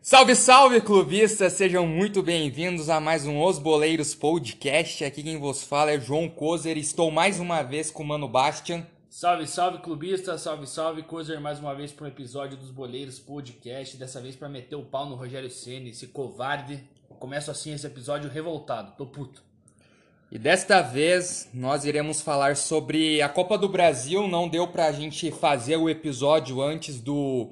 Salve, salve, clubistas! Sejam muito bem-vindos a mais um Os Boleiros Podcast. Aqui quem vos fala é João Kozer. Estou mais uma vez com o Mano Bastian. Salve, salve, clubista! Salve, salve, Kozer, mais uma vez para um episódio dos Boleiros Podcast. Dessa vez para meter o pau no Rogério Ceni, esse covarde. Começo assim esse episódio revoltado, tô puto. E desta vez nós iremos falar sobre a Copa do Brasil. Não deu pra gente fazer o episódio antes do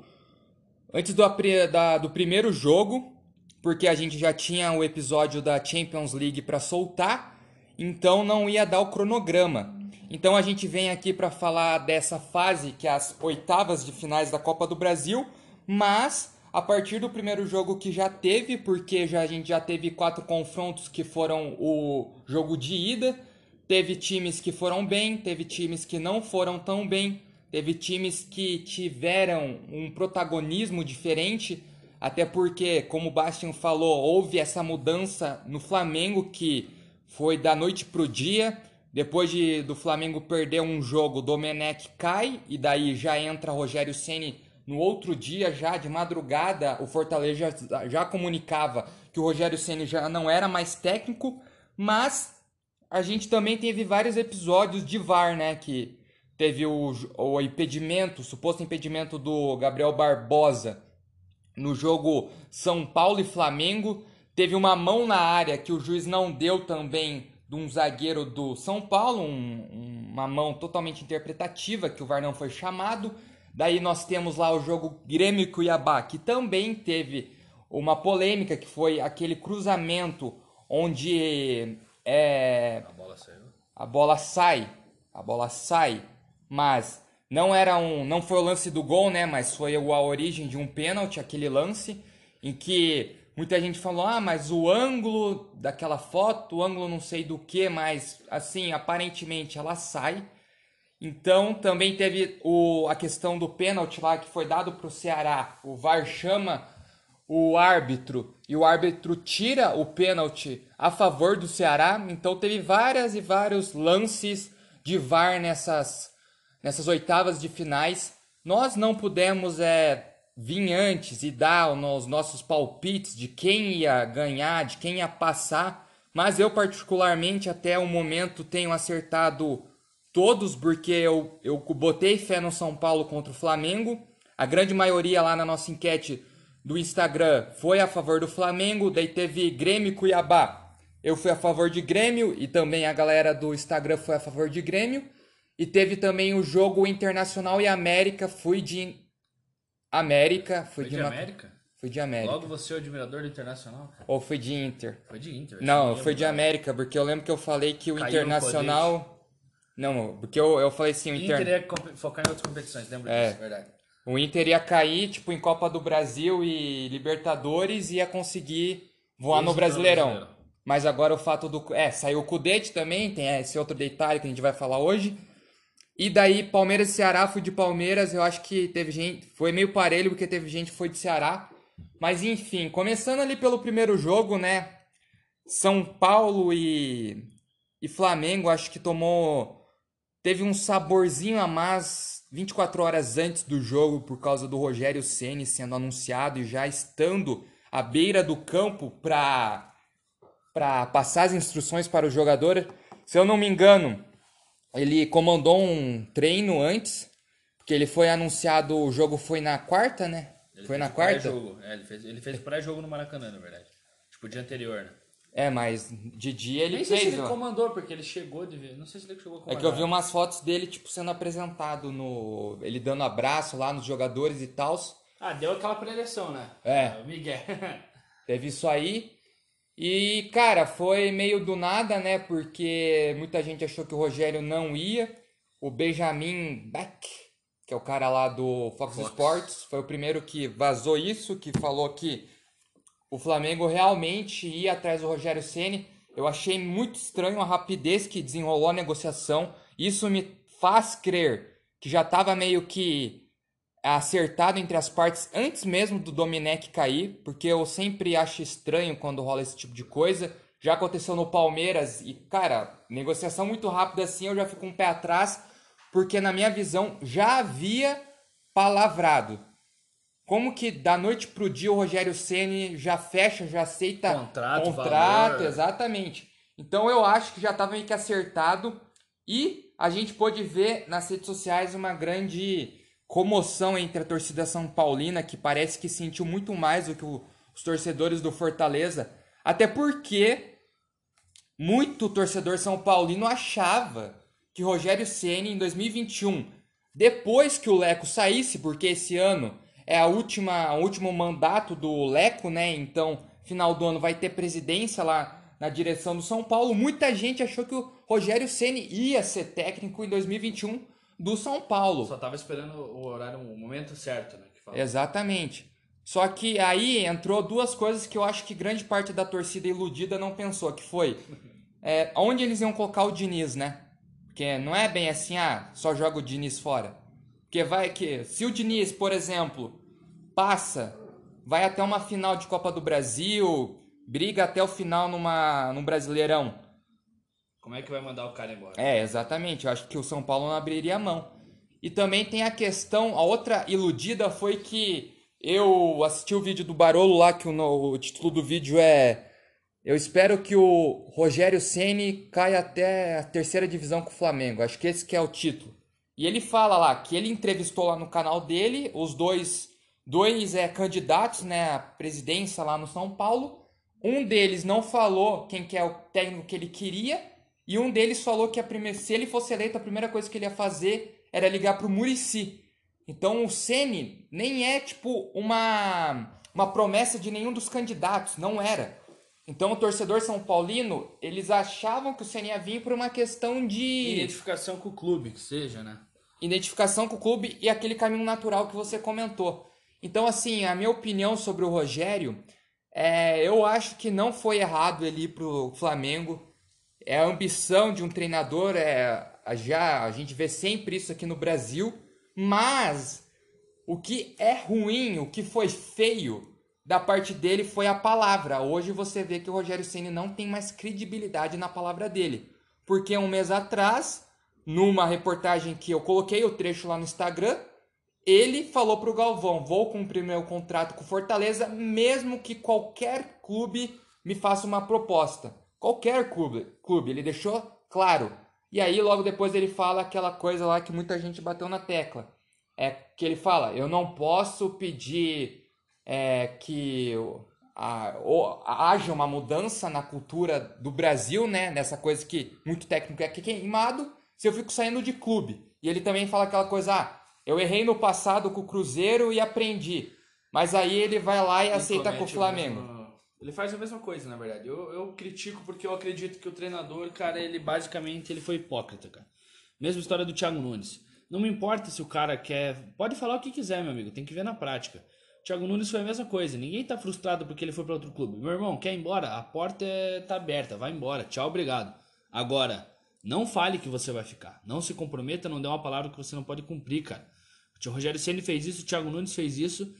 Antes do, da, do primeiro jogo, porque a gente já tinha o episódio da Champions League para soltar, então não ia dar o cronograma. Então a gente vem aqui para falar dessa fase que é as oitavas de finais da Copa do Brasil, mas a partir do primeiro jogo que já teve, porque já, a gente já teve quatro confrontos que foram o jogo de ida, teve times que foram bem, teve times que não foram tão bem, Teve times que tiveram um protagonismo diferente, até porque, como o Bastian falou, houve essa mudança no Flamengo que foi da noite pro dia. Depois de, do Flamengo perder um jogo, Domenech cai e daí já entra Rogério Ceni no outro dia, já de madrugada, o Fortaleza já, já comunicava que o Rogério Ceni já não era mais técnico, mas a gente também teve vários episódios de VAR, né, que teve o, o impedimento, o suposto impedimento do Gabriel Barbosa no jogo São Paulo e Flamengo. Teve uma mão na área que o juiz não deu também de um zagueiro do São Paulo, um, uma mão totalmente interpretativa que o VAR não foi chamado. Daí nós temos lá o jogo Grêmio Cuiabá, que também teve uma polêmica, que foi aquele cruzamento onde é, a bola. A bola sai, a bola sai mas não era um, não foi o lance do gol, né? Mas foi a origem de um pênalti, aquele lance em que muita gente falou: "Ah, mas o ângulo daquela foto, o ângulo não sei do que, mas assim, aparentemente ela sai". Então, também teve o, a questão do pênalti lá que foi dado para o Ceará. O VAR chama o árbitro e o árbitro tira o pênalti a favor do Ceará. Então, teve várias e vários lances de VAR nessas nessas oitavas de finais. Nós não pudemos é, vir antes e dar os nossos palpites de quem ia ganhar, de quem ia passar, mas eu particularmente até o momento tenho acertado todos, porque eu, eu botei fé no São Paulo contra o Flamengo. A grande maioria lá na nossa enquete do Instagram foi a favor do Flamengo, daí teve Grêmio e Cuiabá. Eu fui a favor de Grêmio e também a galera do Instagram foi a favor de Grêmio. E teve também o jogo Internacional e América. Fui de América. Fui foi de, de uma... América? Fui de América. Logo você é o admirador do Internacional? Ou foi de Inter? Foi de Inter. Não, foi de América, porque eu lembro que eu falei que o Caiu Internacional. Não, porque eu, eu falei assim, o Inter... Inter ia focar em outras competições, lembra é. disso, verdade. O Inter ia cair, tipo, em Copa do Brasil e Libertadores e ia conseguir voar Isso no Brasileirão. Mas agora o fato do... É, saiu o Cudete também, tem esse outro detalhe que a gente vai falar hoje. E daí, Palmeiras e Ceará, fui de Palmeiras. Eu acho que teve gente. Foi meio parelho, porque teve gente que foi de Ceará. Mas enfim, começando ali pelo primeiro jogo, né? São Paulo e, e Flamengo, acho que tomou. Teve um saborzinho a mais 24 horas antes do jogo, por causa do Rogério Ceni sendo anunciado e já estando à beira do campo para passar as instruções para o jogador. Se eu não me engano, ele comandou um treino antes, porque ele foi anunciado, o jogo foi na quarta, né? Ele foi na quarta? É, ele fez, ele fez pré-jogo no Maracanã, na verdade. Tipo, dia anterior, né? É, mas de dia ele Nem fez. sei se ele comandou, porque ele chegou de ver. Não sei se ele chegou a comandar. É que eu vi umas fotos dele, tipo, sendo apresentado no. Ele dando abraço lá nos jogadores e tal. Ah, deu aquela preleção, né? É. O Miguel. Teve isso aí. E, cara, foi meio do nada, né? Porque muita gente achou que o Rogério não ia. O Benjamin Beck, que é o cara lá do Fox, Fox, Sports, foi o primeiro que vazou isso, que falou que o Flamengo realmente ia atrás do Rogério Ceni. Eu achei muito estranho a rapidez que desenrolou a negociação. Isso me faz crer que já estava meio que acertado entre as partes antes mesmo do Domenech cair, porque eu sempre acho estranho quando rola esse tipo de coisa. já aconteceu no Palmeiras e, cara, negociação muito rápida assim, eu já fico um pé atrás, porque na minha visão já havia palavrado. Como que da noite pro dia o Rogério Ceni já fecha, já aceita Contrato, contrato, valor. exatamente. Então eu acho que já estava meio que acertado e a gente pôde ver nas redes sociais uma grande comoção entre a torcida São Paulina, que parece que sentiu muito mais do que o- os torcedores do Fortaleza, até porque muito torcedor São Paulino achava que Rogério Ceni em 2021, depois que o Leco saísse, porque esse ano é a última, o último mandato do Leco, né? Então, final do ano vai ter presidência lá na direção do São Paulo. Muita gente achou que o Rogério Ceni ia ser técnico em 2021 do São Paulo. Só tava esperando o horário, o momento certo, né? Exatamente. Só que aí entrou duas coisas que eu acho que grande parte da torcida iludida não pensou, que foi é, onde eles iam colocar o Diniz, né? Porque não é bem assim, ah, só joga o Diniz fora. Porque vai que, se o Diniz, por exemplo, passa, vai até uma final de Copa do Brasil, briga até o final numa, num Brasileirão, Como é que vai mandar o cara embora? é, exatamente. Eu acho que o São Paulo não abriria a mão. E também tem a questão, a outra iludida foi que eu assisti o vídeo do Barolo lá, que o, o título do vídeo é Eu espero que o Rogério Ceni caia até a terceira divisão com o Flamengo. Acho que esse que é o título. E ele fala lá que ele entrevistou lá no canal dele os dois, dois é, candidatos né, à presidência lá no São Paulo. Um deles não falou quem que é o técnico que ele queria. E um deles falou que a primeira, se ele fosse eleito, a primeira coisa que ele ia fazer era ligar pro Murici. Então o Ceni nem é tipo uma, uma promessa de nenhum dos candidatos, não era. Então o torcedor São Paulino, eles achavam que o Ceni ia vir por uma questão de Identificação com o clube, que seja, né? Identificação com o clube e aquele caminho natural que você comentou. Então, assim, a minha opinião sobre o Rogério, é, eu acho que não foi errado ele ir pro Flamengo. É a ambição de um treinador, é, já a gente vê sempre isso aqui no Brasil, mas o que é ruim, o que foi feio da parte dele foi a palavra. Hoje você vê que o Rogério Ceni não tem mais credibilidade na palavra dele, porque um mês atrás numa reportagem que eu coloquei o trecho lá no Instagram, ele falou pro Galvão: vou cumprir meu contrato com o Fortaleza, mesmo que qualquer clube me faça uma proposta. Qualquer clube, clube, ele deixou claro. E aí, logo depois, ele fala aquela coisa lá que muita gente bateu na tecla. É que ele fala: eu não posso pedir é, que a- o- haja uma mudança na cultura do Brasil, né? Nessa coisa que muito técnico é queimado, se eu fico saindo de clube. E ele também fala aquela coisa, ah, eu errei no passado com o Cruzeiro e aprendi. Mas aí ele vai lá e Ele aceita com o Flamengo. mesmo- Ele faz a mesma coisa, na verdade. Eu, eu critico porque eu acredito que o treinador, cara, ele basicamente ele foi hipócrita, cara. Mesma história do Thiago Nunes. Não me importa se o cara quer. Pode falar o que quiser, meu amigo. Tem que ver na prática. Thiago Nunes foi a mesma coisa. Ninguém tá frustrado porque ele foi para outro clube. Meu irmão, quer ir embora? A porta é... tá aberta. Vai embora. Tchau, obrigado. Agora, não fale que você vai ficar. Não se comprometa, não dê uma palavra que você não pode cumprir, cara. O Rogério Ceni fez isso, o Thiago Nunes fez isso.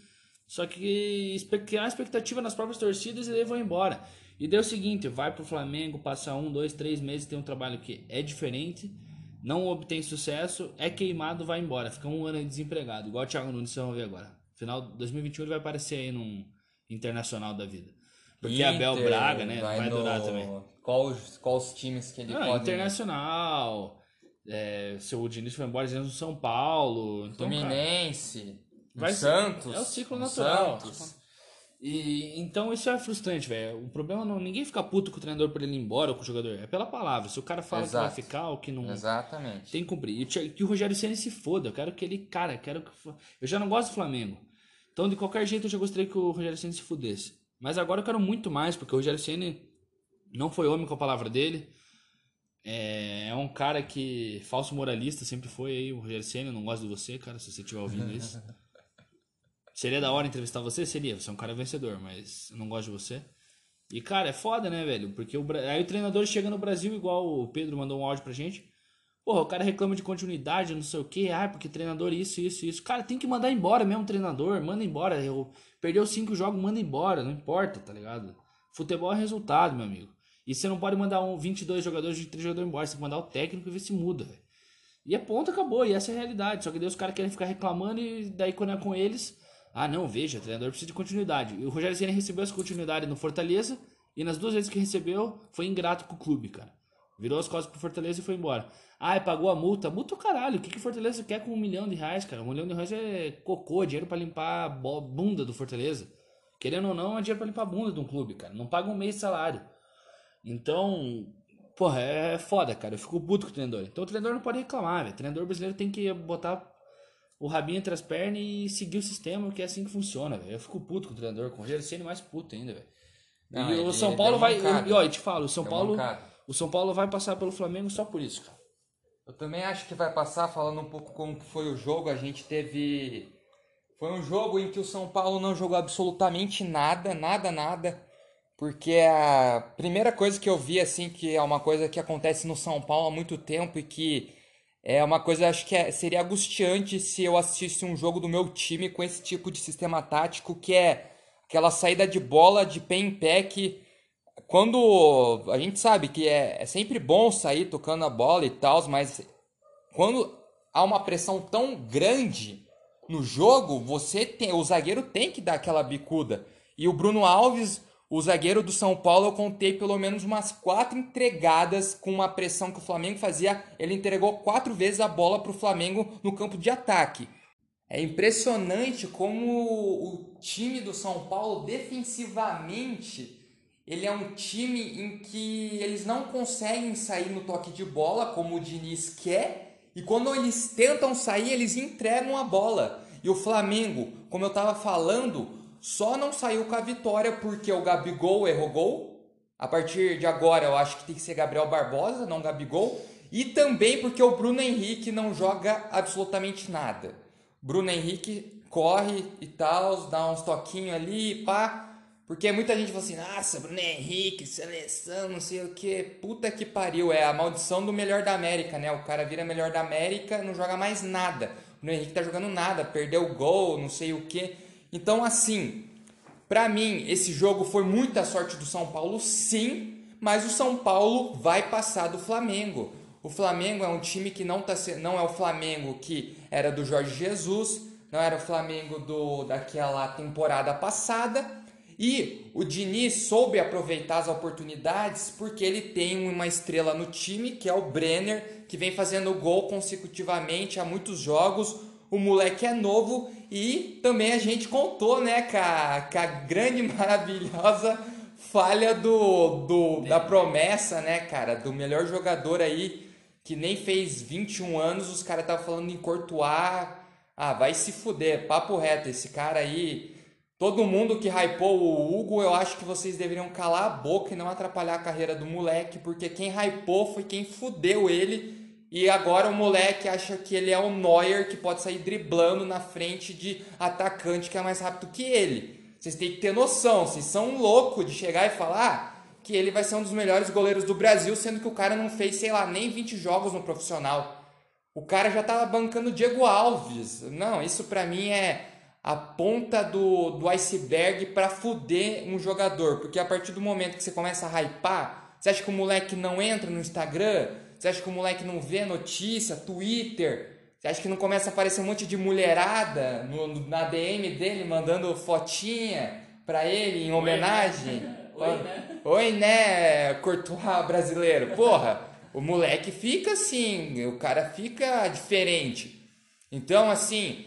Só que criar expectativa nas próprias torcidas e daí vão embora. E deu o seguinte, vai pro Flamengo, passa um, dois, três meses, tem um trabalho que é diferente, não obtém sucesso, é queimado, vai embora. Fica um ano desempregado, igual o Thiago Nunes, vocês vão ver agora. Final de 2021 ele vai aparecer aí num internacional da vida. Porque Abel Inter, Braga, né, vai, no- durar também. Qual, os- qual os times que ele Ah, pode... internacional, é, seu Diniz foi embora dizendo São Paulo. Então, Fluminense, Vai ser- Santos. É o ciclo natural. Santos. E então isso é frustrante, velho. O problema não ninguém fica puto com o treinador por ele ir embora ou com o jogador. É pela palavra. Se o cara fala Exato. que vai ficar ou que não Exatamente. tem que cumprir. E que o Rogério Ceni se foda. Eu quero que ele, cara, eu quero que eu já não gosto do Flamengo. Então de qualquer jeito eu já gostaria que o Rogério Ceni se fudesse. Mas agora eu quero muito mais porque o Rogério Ceni não foi homem com a palavra dele. É, é um cara que falso moralista sempre foi aí o Rogério Ceni. Eu não gosto de você, cara, se você estiver ouvindo isso. Seria da hora entrevistar você? Seria. Você é um cara vencedor, mas eu não gosto de você. E, cara, é foda, né, velho? Porque o, aí o treinador chega no Brasil, igual o Pedro mandou um áudio pra gente. Porra, o cara reclama de continuidade, não sei o quê. Ah, porque treinador isso, isso, isso. Cara, tem que mandar embora mesmo treinador. Manda embora. Eu, perdeu cinco jogos, manda embora. Não importa, tá ligado? Futebol é resultado, meu amigo. E você não pode mandar um 22 jogadores, 23 jogadores embora. Você tem que mandar o técnico e ver se muda, velho. E é ponto, acabou. E essa é a realidade. Só que daí os caras querem ficar reclamando e daí quando é com eles... Ah, não, veja, treinador precisa de continuidade. E o Rogério Ceni recebeu essa continuidade no Fortaleza e nas duas vezes que recebeu foi ingrato com o clube, cara. Virou as costas pro Fortaleza e foi embora. Ah, pagou a multa. Multa o caralho. O que, que o Fortaleza quer com um milhão de reais, cara? Um milhão de reais é cocô, dinheiro para limpar a bunda do Fortaleza. Querendo ou não, é dinheiro pra limpar a bunda de um clube, cara. Não paga um mês de salário. Então, porra, é foda, cara. Eu fico puto com o treinador. Então o treinador não pode reclamar, velho. O treinador brasileiro tem que botar o rabinho entre as pernas e seguir o sistema, que é assim que funciona, velho. Eu fico puto com o treinador, com o Rogério Ceni mais puto ainda, velho. E o São é Paulo vai. E ó, eu te falo, o São Paulo. mancado. O São Paulo vai passar pelo Flamengo só por isso, cara. Eu também acho que vai passar falando um pouco como foi o jogo. A gente teve. Foi um jogo em que o São Paulo não jogou absolutamente nada, nada, nada. Porque a primeira coisa que eu vi, assim, que é uma coisa que acontece no São Paulo há muito tempo e que é uma coisa, acho que é- seria angustiante se eu assistisse um jogo do meu time com esse tipo de sistema tático, que é aquela saída de bola de pé em pé que quando a gente sabe que é, é sempre bom sair tocando a bola e tal, mas quando há uma pressão tão grande no jogo, você tem, o zagueiro tem que dar aquela bicuda. E o Bruno Alves, o zagueiro do São Paulo, eu contei pelo menos umas quatro entregadas com uma pressão que o Flamengo fazia. Ele entregou quatro vezes a bola para o Flamengo no campo de ataque. É impressionante como o time do São Paulo defensivamente ele é um time em que eles não conseguem sair no toque de bola como o Diniz quer e quando eles tentam sair eles entregam a bola. E o Flamengo, como eu estava falando, só não saiu com a vitória porque o Gabigol errou gol. A partir de agora eu acho que tem que ser Gabriel Barbosa, não Gabigol. E também porque o Bruno Henrique não joga absolutamente nada. Bruno Henrique corre e tal, dá uns toquinhos ali, pá. Porque muita gente fala assim, nossa, Bruno Henrique, seleção, não sei o que. Puta que pariu, é a maldição do melhor da América, né? O cara vira melhor da América, não joga mais nada. O Bruno Henrique tá jogando nada, perdeu o gol, não sei o que. Então, assim, Pra mim, esse jogo foi muita sorte do São Paulo, sim, mas o São Paulo vai passar do Flamengo. O Flamengo é um time que não, tá, não é o Flamengo que era do Jorge Jesus, não era o Flamengo do daquela temporada passada. E o Diniz soube aproveitar as oportunidades porque ele tem uma estrela no time, que é o Brenner, que vem fazendo gol consecutivamente há muitos jogos. O moleque é novo e também a gente contou, né, com a, com a grande, maravilhosa falha do, do da promessa, né, cara, do melhor jogador aí que nem fez 21 anos, os caras estavam falando em Courtois. Ah, vai se fuder, papo reto, esse cara aí. Todo mundo que hypou o Hugo, eu acho que vocês deveriam calar a boca e não atrapalhar a carreira do moleque, porque quem hypou foi quem fudeu ele. E agora o moleque acha que ele é o Neuer que pode sair driblando na frente de atacante que é mais rápido que ele. Vocês têm que ter noção, vocês são loucos de chegar e falar que ele vai ser um dos melhores goleiros do Brasil, sendo que o cara não fez, sei lá, nem 20 jogos no profissional. O cara já tava bancando Diego Alves. Não, isso pra mim é a ponta do, do iceberg pra fuder um jogador. Porque a partir do momento que você começa a hypar, você acha que o moleque não entra no Instagram? Você acha que o moleque não vê notícia, Twitter? Você acha que não começa a aparecer um monte de mulherada no, no- na DM dele mandando fotinha pra ele em homenagem? Oi, né? Oi, né, Courtois brasileiro? Porra, o moleque fica assim, o cara fica diferente. Então, assim,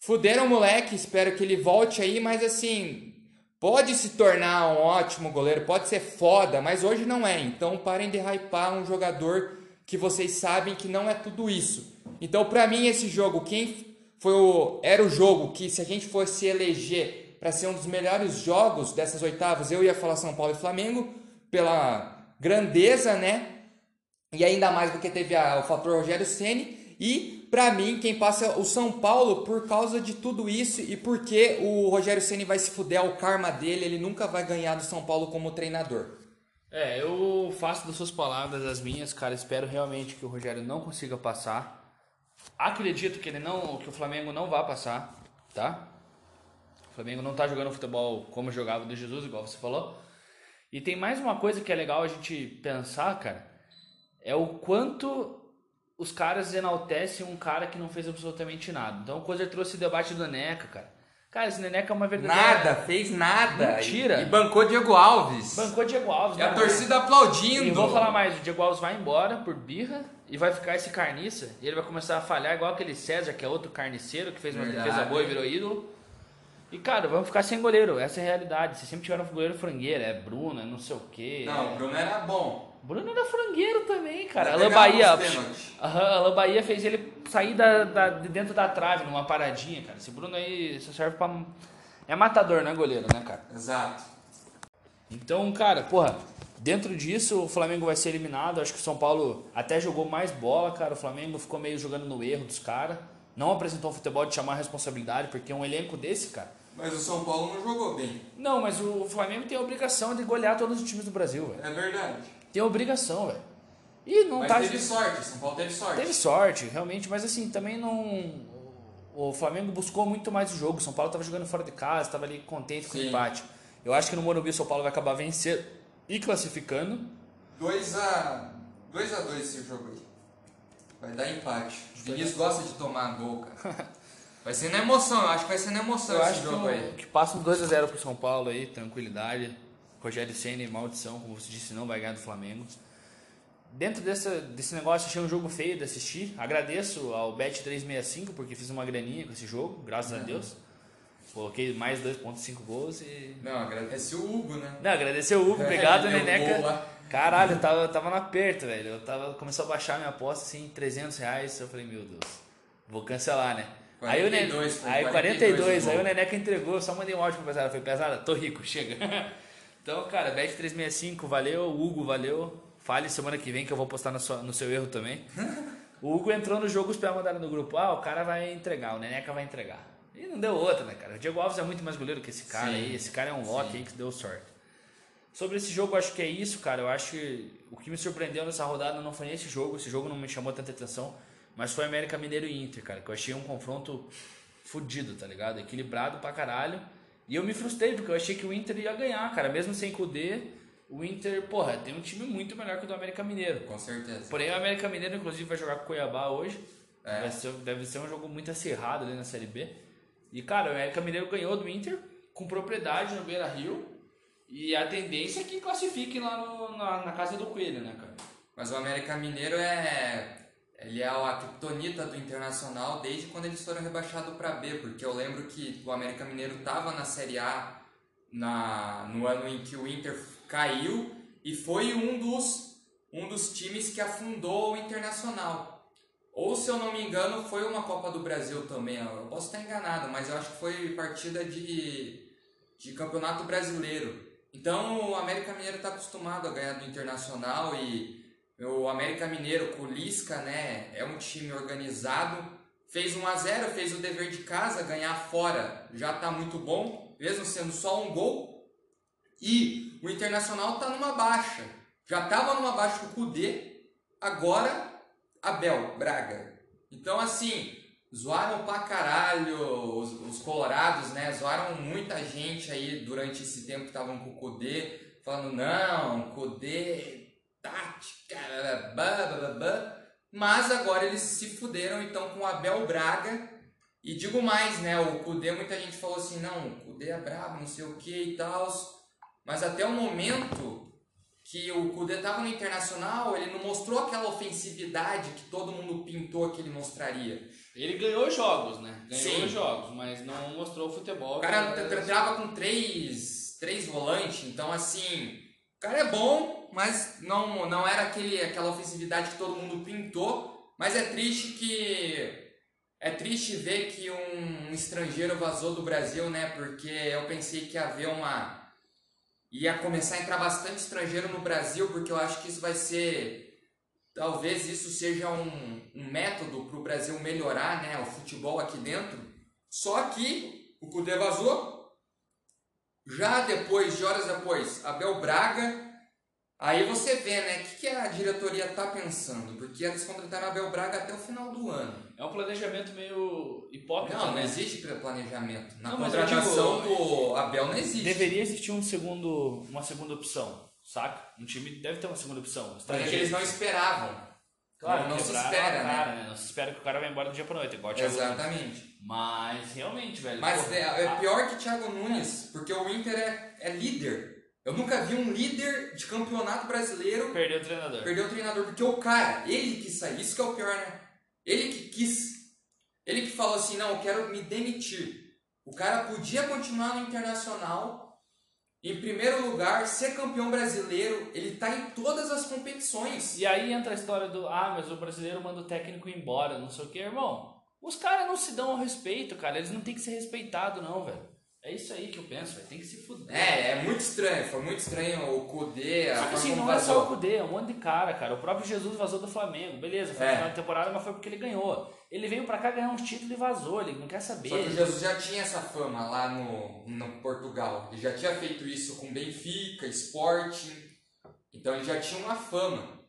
fuderam o moleque, espero que ele volte aí, mas assim, pode se tornar um ótimo goleiro, pode ser foda, mas hoje não é. Então, parem de hypar um jogador que vocês sabem que não é tudo isso. Então, pra mim, esse jogo, quem foi o, era o jogo que se a gente fosse eleger para ser um dos melhores jogos dessas oitavas, eu ia falar São Paulo e Flamengo, pela grandeza, né? E ainda mais porque teve a- o fator Rogério Ceni e pra mim quem passa é o São Paulo por causa de tudo isso e porque o Rogério Ceni vai se fuder ao karma dele, ele nunca vai ganhar do São Paulo como treinador. É, eu faço das suas palavras as minhas, cara. Espero realmente que o Rogério não consiga passar. Acredito que ele não, que o Flamengo não vai passar, tá? O Flamengo não tá jogando futebol como jogava do Jesus, igual você falou. E tem mais uma coisa que é legal a gente pensar, cara, é o quanto os caras enaltecem um cara que não fez absolutamente nada. Então o Cozer trouxe o debate do Neneca, cara. Cara, esse Neneca é uma verdadeira... Nada, fez nada. Mentira. E, e bancou Diego Alves. Bancou Diego Alves. E a né? torcida aplaudindo. E vou falar mais, o Diego Alves vai embora por birra e vai ficar esse carniça. E ele vai começar a falhar igual aquele César, que é outro carniceiro, que fez uma Verdade. defesa boa e virou ídolo. E, cara, vamos ficar sem goleiro. Essa é a realidade. Vocês sempre tiveram goleiro frangueiro. É Bruno, é não sei o quê. Não, o Bruno era bom. Bruno era frangueiro também, cara. Alain Bahia. Aham, Alain Bahia fez ele sair da, da- de dentro da trave, numa paradinha, cara. Esse Bruno aí só serve pra. É matador, não é goleiro, né, cara? Exato. Então, cara, porra, dentro disso o Flamengo vai ser eliminado. Acho que o São Paulo até jogou mais bola, cara. O Flamengo ficou meio jogando no erro dos caras. Não apresentou um futebol de chamar a responsabilidade, porque um elenco desse, cara. Mas o São Paulo não jogou bem. Não, mas o Flamengo tem a obrigação de golear todos os times do Brasil, velho. É verdade. Tem a obrigação, velho. E não Mas tá. teve sorte, São Paulo teve sorte. Teve sorte, realmente, mas assim, também não. O Flamengo buscou muito mais o jogo. O São Paulo estava jogando fora de casa, estava ali contente com o Sim. empate. Eu acho que no Morumbi o São Paulo vai acabar vencendo e classificando. 2 a 2 a 2 esse jogo aí. Vai dar empate. O Vinícius gosta de tomar gol, cara. Vai ser na emoção, eu acho que vai ser na emoção Eu esse acho que, jogo o- aí. que passa um 2x0 pro São Paulo aí, tranquilidade. Rogério Senna, maldição, como você disse, não vai ganhar do Flamengo. Dentro desse, desse negócio, achei um jogo feio de assistir. Agradeço ao Bet365 porque fiz uma graninha com esse jogo, graças a Deus. Coloquei mais 2.5 gols e Não, agradece o Hugo, né? Não, agradecer o Hugo, obrigado, Deu Neneca. gol lá. Caralho, eu tava, tava no aperto, velho. Eu tava, começou a baixar minha aposta, assim, 300 reais. Eu falei, meu Deus, vou cancelar, né? aí o 42, Nen- foi aí 42 42, o aí o. Neneca entregou, eu só mandei um áudio pra pesada. Falei, pesada, tô rico, chega. então, cara, Bet 365, valeu. Hugo, valeu. Fale semana que vem que eu vou postar na sua- no seu erro também. O Hugo entrou no jogo, os pés mandaram no grupo. Ah, o cara vai entregar, o Neneca vai entregar. E não deu outra, né, cara? O Diego Alves é muito mais goleiro que esse cara Sim. aí. Esse cara é um lote aí que deu sorte. Sobre esse jogo, eu acho que é isso, cara. Eu acho que o que me surpreendeu nessa rodada não foi esse jogo. Esse jogo não me chamou tanta atenção. Mas foi América Mineiro e Inter, cara. Que eu achei um confronto fudido, tá ligado? Equilibrado pra caralho. E eu me frustrei, porque eu achei que o Inter ia ganhar, cara. Mesmo sem Kudê, o Inter, porra, tem um time muito melhor que o do América Mineiro. Com certeza. Porém, o América Mineiro, inclusive, vai jogar com o Cuiabá hoje. É. Vai ser- deve ser um jogo muito acirrado ali na Série B. E, cara, o América Mineiro ganhou do Inter com propriedade no Beira Rio. E a tendência é que classifique lá no- na, na casa do Coelho, né, cara? Mas o América Mineiro é. Ele é a criptonita do Internacional desde quando eles foram rebaixados para B, porque eu lembro que o América Mineiro estava na Série A na, no ano em que o Inter caiu e foi um dos, um dos times que afundou o Internacional. Ou, se eu não me engano, foi uma Copa do Brasil também. Eu posso estar enganado, mas eu acho que foi partida de, de Campeonato Brasileiro. Então, o América Mineiro está acostumado a ganhar do Internacional e o América Mineiro com o Lisca, né, é um time organizado. Fez 1 a 0 fez o dever de casa, ganhar fora já está muito bom, mesmo sendo só um gol. E o Internacional está numa baixa. Já estava numa baixa com o Kudê, agora Abel Braga. Então, assim, zoaram pra caralho os, os colorados, né? Zoaram muita gente aí durante esse tempo que estavam com o Kudê, falando, não, Kudê, tática, blá. Mas agora eles se fuderam então com o Abel Braga. E digo mais, né? O Kudê, muita gente falou assim, não, o Kudê é brabo, não sei o que e tal. Mas até o momento que o Kudê estava no Internacional, ele não mostrou aquela ofensividade que todo mundo pintou que ele mostraria. Ele ganhou jogos, né? Ganhou Sim. jogos, mas não mostrou o futebol. O cara que- tra- trava com três, três volantes, então assim, cara é bom, mas não, não era aquele, aquela ofensividade que todo mundo pintou. Mas é triste que. É triste ver que um estrangeiro vazou do Brasil, né? Porque eu pensei que ia haver uma. ia começar a entrar bastante estrangeiro no Brasil, porque eu acho que isso vai ser. Talvez isso seja um, um método para o Brasil melhorar né, o futebol aqui dentro. Só que o Cudê vazou. Já depois, de horas depois, Abel Braga Aí você vê, né, o que, que a diretoria tá pensando, porque eles contrataram Abel Braga até o final do ano. É um planejamento meio hipócrita, Não, não né? existe planejamento. Na Não, contratação digo, do Abel não existe. Deveria existir um segundo, uma segunda opção, saca? Um time deve ter uma segunda opção. Mas é eles não esperavam. Claro, não, não se espera, né? cara, né? Não se espera que o cara vá embora do dia pra noite, igual. Exatamente. Mas realmente, velho. Mas pô, é, é pior que Thiago Nunes, porque o Inter é, é líder. Eu nunca vi um líder de campeonato brasileiro Perdeu o treinador. perder o treinador, porque o cara, ele quis sair, isso que é o pior, né? Ele que quis, ele que falou assim, não, eu quero me demitir. O cara podia continuar no Internacional, em primeiro lugar, ser campeão brasileiro, ele tá em todas as competições. E aí entra a história do, ah, mas o brasileiro manda o técnico embora, não sei o que, irmão. Os caras não se dão ao respeito, cara. Eles não têm que ser respeitados, não, velho. É isso aí que eu penso, velho. Tem que se fuder. É, é muito estranho, foi muito estranho o Kudê, Só que assim, não é só o vazou. Cudê, é um monte de cara, cara. O próprio Jesus vazou do Flamengo. Beleza, foi É. final da temporada, mas foi porque ele ganhou. Ele veio pra cá ganhar uns títulos e vazou, ele não quer saber. Só que o Jesus já tinha essa fama lá no, no Portugal. Ele já tinha feito isso com Benfica, Sporting. Então ele já tinha uma fama.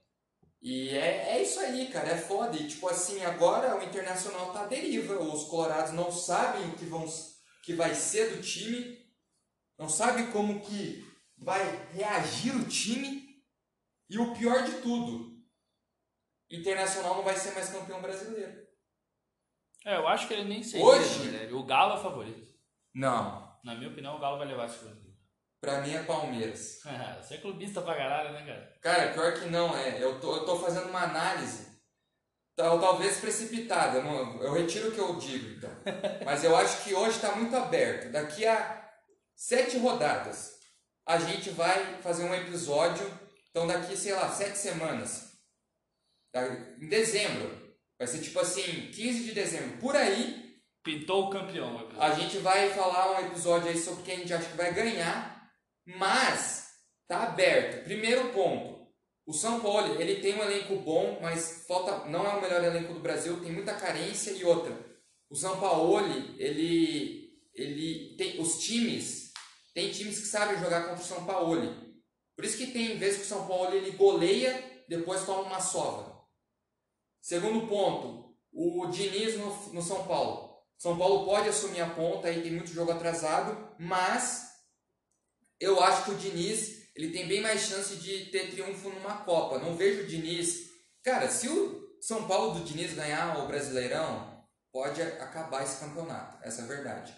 E é, é isso aí, cara. É foda. E tipo assim, agora o Internacional tá à deriva. Os colorados não sabem o que, vão, que vai ser do time. Não sabem como que vai reagir o time. E o pior de tudo, Internacional não vai ser mais campeão brasileiro. É, eu acho que ele nem seria, Hoje? verdade. O Galo é o favorito. Não. Na minha opinião, o Galo vai levar esse jogo. Pra mim é Palmeiras. Você é clubista pra caralho, né, cara? Cara, pior que não, é. Eu tô, eu tô fazendo uma análise, tal, talvez precipitada, eu, não- eu retiro o que eu digo, então. Mas eu acho que hoje tá muito aberto. Daqui a sete rodadas, a gente vai fazer um episódio, então daqui, sei lá, sete semanas. Tá? Em dezembro. Vai ser tipo assim, 15 de dezembro. Por aí, Pintou o campeão. a gente vai falar um episódio aí sobre quem a gente acha que vai ganhar, mas tá aberto. Primeiro ponto, o São Paulo, ele tem um elenco bom, mas falta, não é o melhor elenco do Brasil, tem muita carência e outra. O São Paulo, ele ele tem os times, tem times que sabem jogar contra o São Paulo. Por isso que tem vezes que o São Paulo ele goleia, depois toma uma sova. Segundo ponto, o Diniz no, no São Paulo. São Paulo pode assumir a ponta, aí tem muito jogo atrasado, mas eu acho que o Diniz ele tem bem mais chance de ter triunfo numa Copa. Não vejo o Diniz. Cara, se o São Paulo do Diniz ganhar o Brasileirão, pode acabar esse campeonato. Essa é a verdade.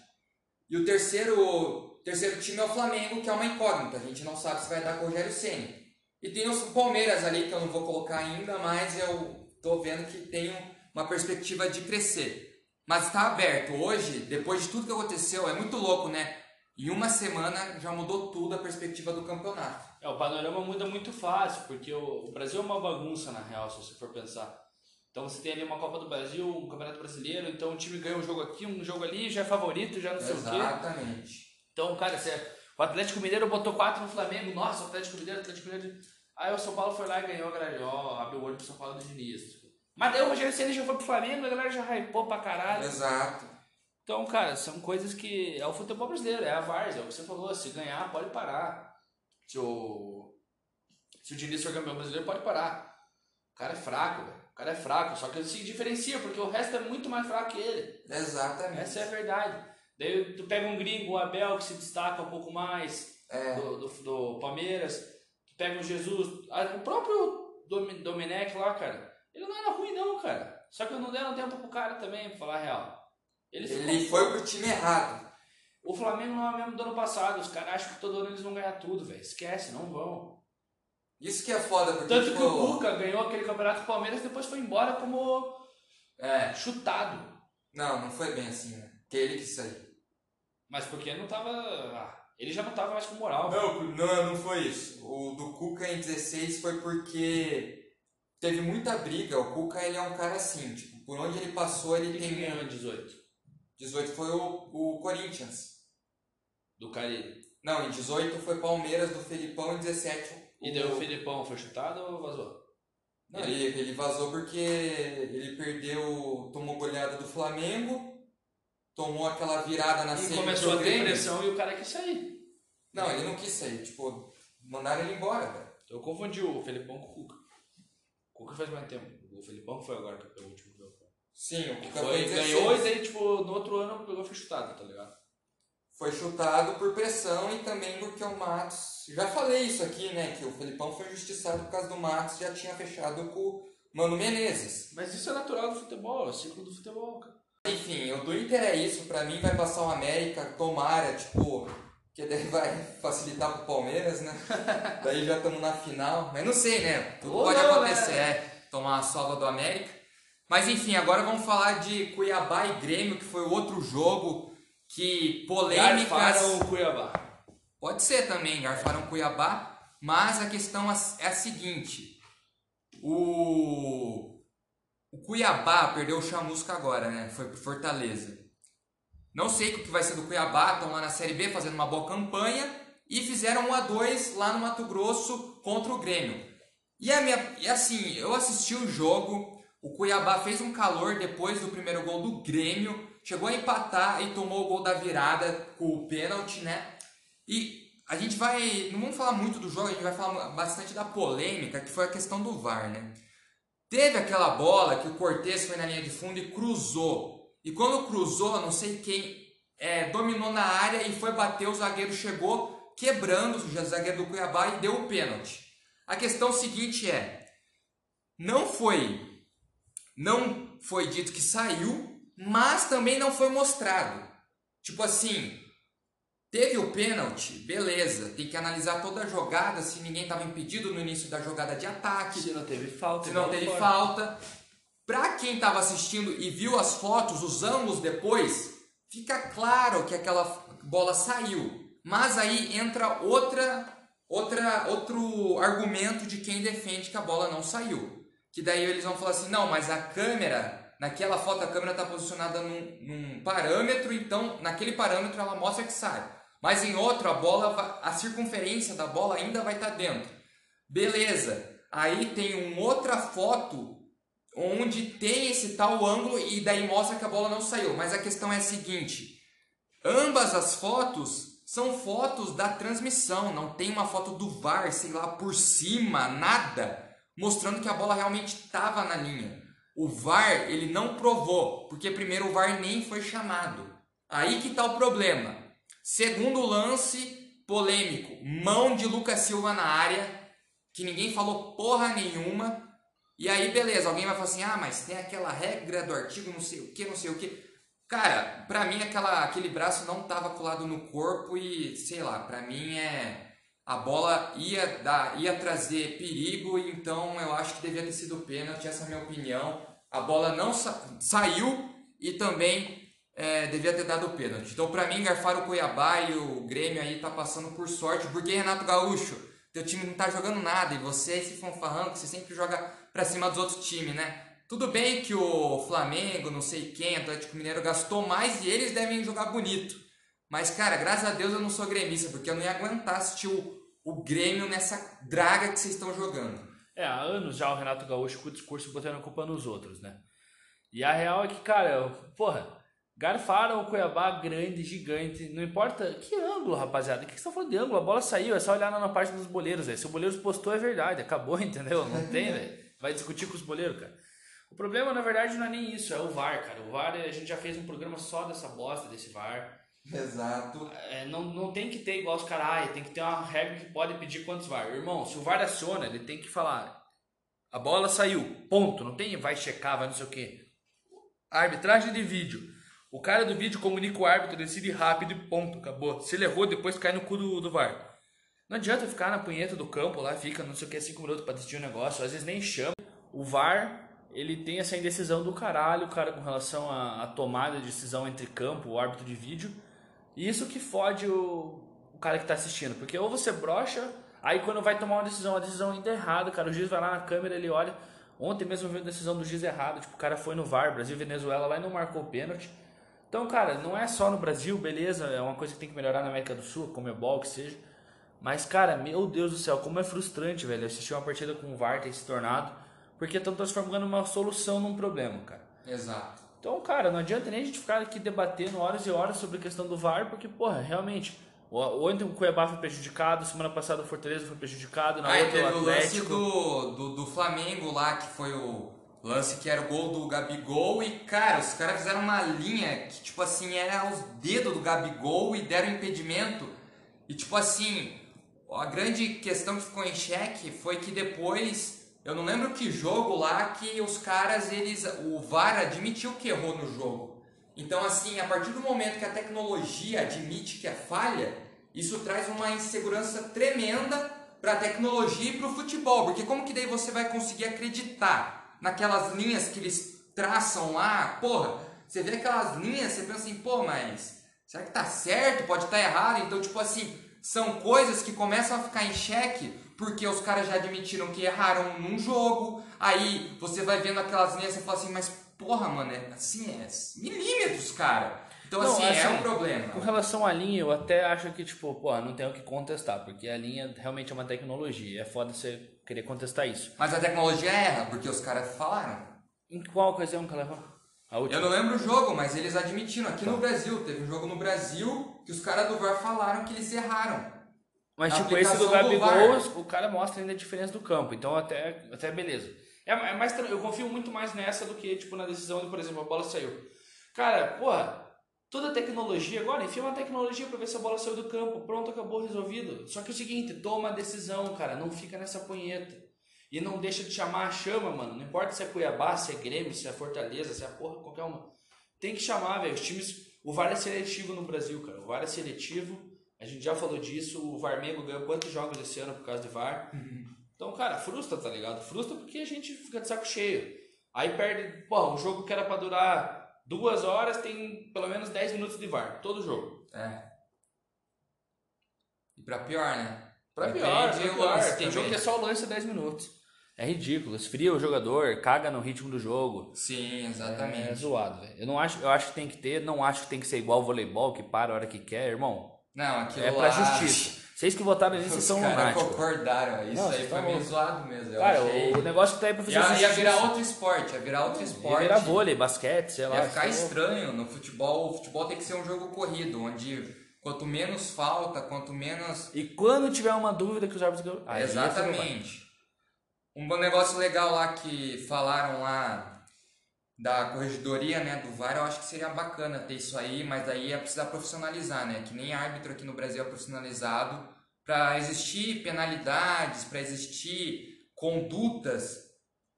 E o terceiro, terceiro time é o Flamengo, que é uma incógnita. A gente não sabe se vai dar com o Rogério Ceni. E tem o Palmeiras ali, que eu não vou colocar ainda, mas eu tô vendo que tem uma perspectiva de crescer. Mas está aberto. Hoje, depois de tudo que aconteceu, é muito louco, né? Em uma semana já mudou tudo a perspectiva do campeonato. É, o panorama muda muito fácil, porque o, o Brasil é uma bagunça, na real, se você for pensar. Então você tem ali uma Copa do Brasil, um Campeonato Brasileiro, então o time ganha um jogo aqui, um jogo ali, já é favorito, já não sei o quê. Exatamente. Então, cara, você, o Atlético Mineiro botou 4 no Flamengo, nossa, o Atlético Mineiro, Atlético Mineiro. Aí o São Paulo foi lá e ganhou a galera, ó, abriu o olho pro São Paulo do Diniz. Mas daí o Rogério Ceni já foi pro Flamengo, a galera já hypou pra caralho. Exato. Então, cara, são coisas que. É o futebol brasileiro, é a várzea, é o que você falou. Se ganhar, pode parar. Se o. Se o Diniz for campeão brasileiro, pode parar. O cara é fraco, velho. O cara é fraco, só que ele se diferencia, porque o resto é muito mais fraco que ele. Exatamente. Essa é a verdade. Daí tu pega um gringo, o Abel, que se destaca um pouco mais É. do, do, do Palmeiras. Tu pega um Jesus. O próprio Domenech lá, cara. Ele não era ruim, não, cara. Só que não deram tempo pro cara também, pra falar a real. Ele, Ele foi pro time errado. o Flamengo não é o mesmo do ano passado. Os caras acham que todo ano eles vão ganhar tudo, velho. Esquece, não vão. Isso que é foda, porque Tanto tipo, que o Cuca ganhou aquele campeonato do Palmeiras e depois foi embora como É. chutado. Não, não foi bem assim, né? Que ele que saiu. Mas porque não tava. ah, ele já não tava mais com moral. Não, não, não foi isso. O do Cuca em 16 foi porque teve muita briga. O Cuca ele é um cara assim, tipo, por onde ele passou ele Quem tem. ganhou em 18? 18 foi o, o Corinthians. Do Cari. Não, em 18 foi Palmeiras do Felipão, em 17 E daí o Filipão foi chutado ou vazou? Não, ele, ele vazou porque ele perdeu, tomou goleada do Flamengo, tomou aquela virada na E começou a ter pressão e o cara quis sair. Não, ele não quis sair, tipo, mandaram ele embora, velho. Eu confundi o Felipão com o Cuca. O Cuca faz mais tempo. O Felipão foi agora que pegou o último. Sim, o Cuca Foi, foi 16. ganhou e daí, tipo, no outro ano pegou foi chutado, tá ligado? Foi chutado por pressão e também porque o Matos. Já falei isso aqui, né? Que o Felipão foi injustiçado por causa do Matos, já tinha fechado com o Mano Menezes. Mas isso é natural do futebol, é o ciclo do futebol, cara. Enfim, o do Inter é isso, pra mim vai passar o América, tomara, tipo, que daí vai facilitar pro Palmeiras, né? daí já estamos na final, mas não sei, né? Tudo pode acontecer, né? é, tomar a sova do América. Mas enfim, agora vamos falar de Cuiabá e Grêmio, que foi o outro jogo que polêmicas... Garfaram o Cuiabá. Pode ser também, garfaram Cuiabá, mas a questão é a seguinte: o, o Cuiabá perdeu o Chamusca agora, né? Foi pro Fortaleza. Não sei o que vai ser do Cuiabá, estão lá na Série B fazendo uma boa campanha e fizeram 1 a 2 lá no Mato Grosso contra o Grêmio. E, a minha, e assim, eu assisti o jogo, o Cuiabá fez um calor depois do primeiro gol do Grêmio, chegou a empatar e tomou o gol da virada com o pênalti, né? E a gente vai. Não vamos falar muito do jogo, a gente vai falar bastante da polêmica, que foi a questão do VAR, né? Teve aquela bola que o Cortez foi na linha de fundo e cruzou. E quando cruzou, não sei quem é, dominou na área e foi bater, o zagueiro chegou quebrando o zagueiro do Cuiabá e deu o pênalti. A questão seguinte é: não foi não foi dito que saiu, mas também não foi mostrado. Tipo assim, teve o pênalti, beleza, tem que analisar toda a jogada, se ninguém estava impedido no início da jogada de ataque, Se não teve falta, se não teve fora. falta. Pra quem estava assistindo e viu as fotos, os ângulos depois, fica claro que aquela bola saiu. Mas aí entra outra, outra, outro argumento de quem defende que a bola não saiu. Que daí eles vão falar assim, não, mas a câmera, naquela foto a câmera está posicionada num, num parâmetro, então naquele parâmetro ela mostra que sai. Mas em outro a bola, a circunferência da bola ainda vai estar dentro. Beleza. Aí tem uma outra foto onde tem esse tal ângulo e daí mostra que a bola não saiu. Mas a questão é a seguinte: ambas as fotos são fotos da transmissão, não tem uma foto do VAR, sei lá, por cima, nada, mostrando que a bola realmente estava na linha. O VAR, ele não provou, porque primeiro o VAR nem foi chamado. Aí que tá o problema. Segundo lance polêmico, mão de Lucas Silva na área, que ninguém falou porra nenhuma. E aí, beleza, alguém vai falar assim: ah, mas tem aquela regra do artigo não sei o que, não sei o que. Cara, pra mim aquela, aquele braço não tava colado no corpo e sei lá, pra mim é. A bola ia, dar, ia trazer perigo, então eu acho que devia ter sido pênalti, essa é a minha opinião. A bola não sa- saiu e também é, devia ter dado pênalti. Então, pra mim, garfar o Cuiabá e o Grêmio aí tá passando por sorte, porque Renato Gaúcho, teu time não tá jogando nada e você se fanfarrando, que você sempre joga pra cima dos outros times, né? Tudo bem que o Flamengo, não sei quem, Atlético Mineiro gastou mais e eles devem jogar bonito. Mas, cara, graças a Deus eu não sou gremista, porque eu não ia aguentar assistir o, o Grêmio nessa draga que vocês estão jogando. É, há anos já o Renato Gaúcho com o discurso botando a culpa nos outros, né? E a real é que, cara, porra, garfaram o Cuiabá grande, gigante, não importa que ângulo, rapaziada. O que que você tá falando de ângulo? A bola saiu, é só olhar na parte dos boleiros, velho. Se o boleiro postou, é verdade, acabou, entendeu? Não tem, velho. Vai discutir com os boleiros, cara. O problema, na verdade, não é nem isso, é o VAR, cara. O VAR, a gente já fez um programa só dessa bosta, desse VAR. Exato. É, não, não tem que ter igual os caras, "Ai, tem que ter uma regra que pode pedir quantos VAR. Irmão, se o VAR aciona, ele tem que falar. A bola saiu, ponto. Não tem vai checar, vai não sei o quê. Arbitragem de vídeo. O cara do vídeo comunica o árbitro, decide rápido e ponto, acabou. Se ele errou, depois cai no cu do, do VAR. Não adianta ficar na punheta do campo lá, fica não sei o que, 5 minutos pra decidir um negócio, às vezes nem chama. O VAR, ele tem essa indecisão do caralho, cara, com relação à tomada de decisão entre campo, o árbitro de vídeo. E isso que fode o, o cara que tá assistindo, porque ou você brocha, aí quando vai tomar uma decisão, a decisão ainda é errada, cara, o juiz vai lá na câmera, ele olha. Ontem mesmo viu a decisão do juiz errada, tipo, o cara foi no VAR, Brasil Venezuela lá e não marcou o pênalti. Então, cara, não é só no Brasil, beleza, é uma coisa que tem que melhorar na América do Sul, como é bol, que seja. Mas, cara, meu Deus do céu, como é frustrante, velho, assistir uma partida com o VAR ter se tornado, porque estão transformando uma solução num problema, cara. Exato. Então, cara, não adianta nem a gente ficar aqui debatendo horas e horas sobre a questão do VAR, porque, porra, realmente, Ontem o Cuiabá foi prejudicado, semana passada o Fortaleza foi prejudicado, na Aí outra teve o o lance Atlético. do, do, do Flamengo lá, que foi o lance que era o gol do Gabigol. E, cara, os caras fizeram uma linha que, tipo assim, era os dedos do Gabigol e deram impedimento. E, tipo assim, a grande questão que ficou em xeque foi que depois, eu não lembro que jogo lá, que os caras, eles, o VAR admitiu que errou no jogo. Então, assim, a partir do momento que a tecnologia admite que é falha, isso traz uma insegurança tremenda para a tecnologia e para o futebol, porque como que daí você vai conseguir acreditar naquelas linhas que eles traçam lá? Porra, você vê aquelas linhas, você pensa assim, pô, mas será que tá certo? Pode estar errado? Então, tipo assim, são coisas que começam a ficar em xeque porque os caras já admitiram que erraram num jogo. Aí você vai vendo aquelas linhas e fala assim, mas porra, mano, é assim, é milímetros, cara. Então, Não, assim, é assim, um problema. Com relação à linha, eu até acho que, tipo, pô, não tem o que contestar, porque a linha realmente é uma tecnologia. É foda você querer contestar isso. Mas a tecnologia erra, porque os caras falaram. Em qual ocasião que ela errou? Eu não lembro o jogo, mas eles admitiram. Aqui no Brasil, teve um jogo no Brasil que os caras do VAR falaram que eles erraram. Mas, A tipo, esse do do Gabigol, VAR. o cara mostra ainda a diferença do campo. Então, até, até beleza. É, é mais, eu confio muito mais nessa do que, tipo, na decisão de, por exemplo, a bola saiu. Cara, porra, toda tecnologia agora, enfia uma tecnologia pra ver se a bola saiu do campo. Pronto, acabou, resolvido. Só que é o seguinte, toma a decisão, cara. Não fica nessa punheta. E não deixa de chamar a chama, mano. Não importa se é Cuiabá, se é Grêmio, se é Fortaleza, se é porra, qualquer uma. Tem que chamar, velho. Os times. O VAR é seletivo no Brasil, cara. O VAR é seletivo. A gente já falou disso. O Varmengo ganhou quantos jogos esse ano por causa de VAR? Então, cara, frustra, tá ligado? Frustra porque a gente fica de saco cheio. Aí perde. Pô, um jogo que era pra durar duas horas tem pelo menos 10 minutos de VAR. Todo jogo. É. E pra pior, né? Pra Depende pior, pra pior. Tem também. jogo que é só o lance 10 minutos. É ridículo. Esfria o jogador, caga no ritmo do jogo. Sim, É exatamente. zoado, velho. Eu não acho, eu acho que tem que ter, não acho que tem que ser igual o voleibol, que para a hora que quer, irmão. Não, aquilo É pra lá... justiça. Vocês que votaram nisso Os são lunáticos. concordaram. Isso Não, aí vocês foi meio zoado mesmo. Eu Cara, achei... o negócio que tá aí pra fazer Ia, ia virar outro esporte, ia virar outro Ia esporte. virar vôlei, basquete, sei lá. Ia ficar lá. estranho no futebol. O futebol tem que ser um jogo corrido, onde quanto menos falta, quanto menos E quando tiver uma dúvida que os árbitros... Ia. Exatamente. Um bom negócio legal lá que falaram lá da corregedoria, né, do VAR, eu acho que seria bacana ter isso aí, mas daí ia precisar profissionalizar, né, que nem árbitro aqui no Brasil é profissionalizado para existir penalidades, para existir condutas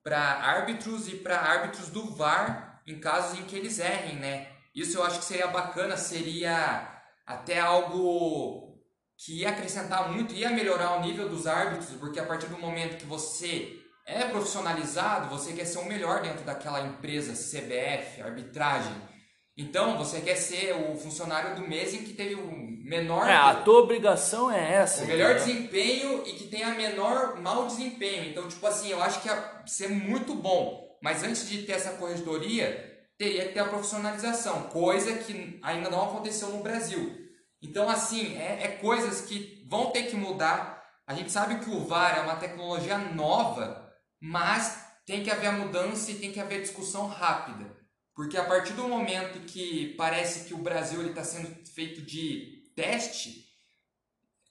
para árbitros e para árbitros do VAR em casos em que eles errem, né? Isso eu acho que seria bacana, seria até algo que ia acrescentar muito, ia melhorar o nível dos árbitros, porque a partir do momento que você é profissionalizado, você quer ser o melhor dentro daquela empresa, CBF, arbitragem. Então, você quer ser o funcionário do mês em que teve o menor É, a tua obrigação é essa. o melhor entendeu? desempenho e que tenha menor mau desempenho. Então, tipo assim, eu acho que ia ser muito bom. Mas antes de ter essa corregedoria, teria que ter a profissionalização, coisa que ainda não aconteceu no Brasil. Então, assim, é, é coisas que vão ter que mudar. A gente sabe que o VAR é uma tecnologia nova, mas tem que haver a mudança e tem que haver discussão rápida. Porque a partir do momento que parece que o Brasil está sendo feito de teste,